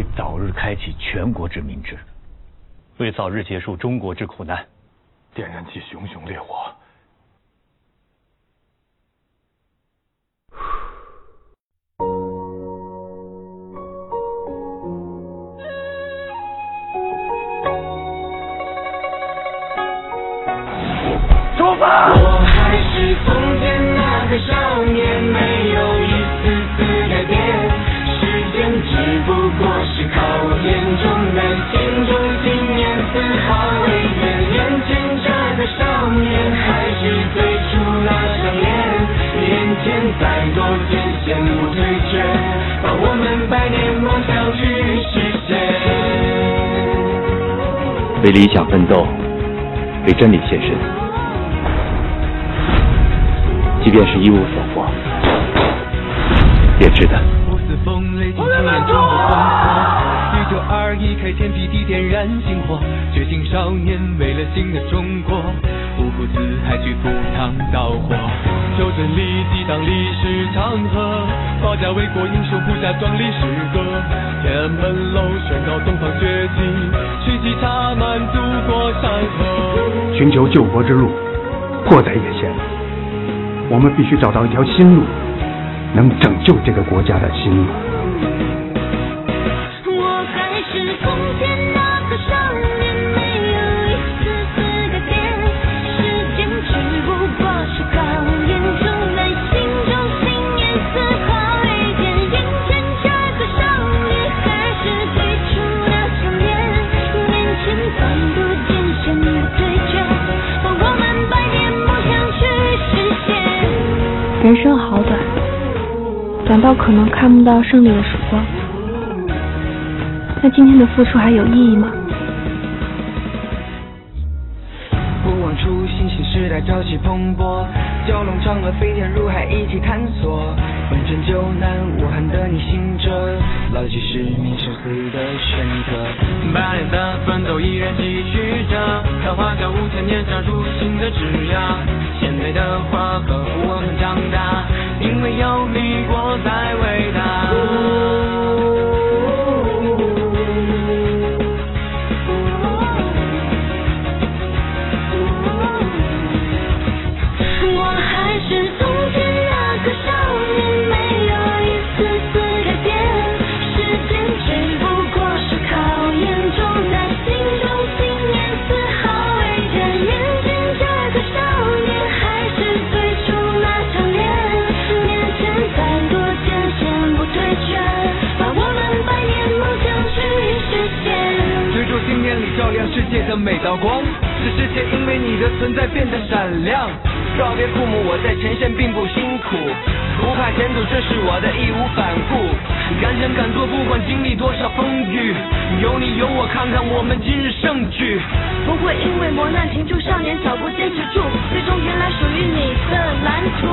为早日开启全国之民制，为早日结束中国之苦难，点燃起熊熊烈火。出发！我还是从前那个少年，没有年，还是最初那张脸。眼前再多艰险不退却，把我们百年梦想去实现。为理想奋斗，为真理献身。即便是一无所获，也值得。中九二一开天辟地，点燃星火。觉醒少年，为了新的中国。五湖四海去赴汤蹈火。求真理，激荡历史长河。保家卫国，英雄谱下壮丽诗歌。天安门楼宣告东方崛起，血迹插满祖国山河。寻求救国之路，迫在眼前。我们必须找到一条新路，能拯救这个国家的新路。我还是从前人生好短，短到可能看不到胜利的曙光。那今天的付出还有意义吗？不忘初心，新时代朝气蓬勃，蛟龙嫦娥飞天入海，一起探索。问拯救难，武汉的你醒着，牢记使命，生死的选择。百年的奋斗依然继续着，看花掉五千年，长出新的枝桠。鲜美的花和，因为有你，我才你照亮世界的每道光，使世界因为你的存在变得闪亮。告别父母，我在前线并不辛苦，不怕前途，这是我的义无反顾。敢想敢做，不管经历多少风雨，有你有我，看看我们今日胜局。不会因为磨难停住少年脚步，坚持住，最终迎来属于你的蓝图。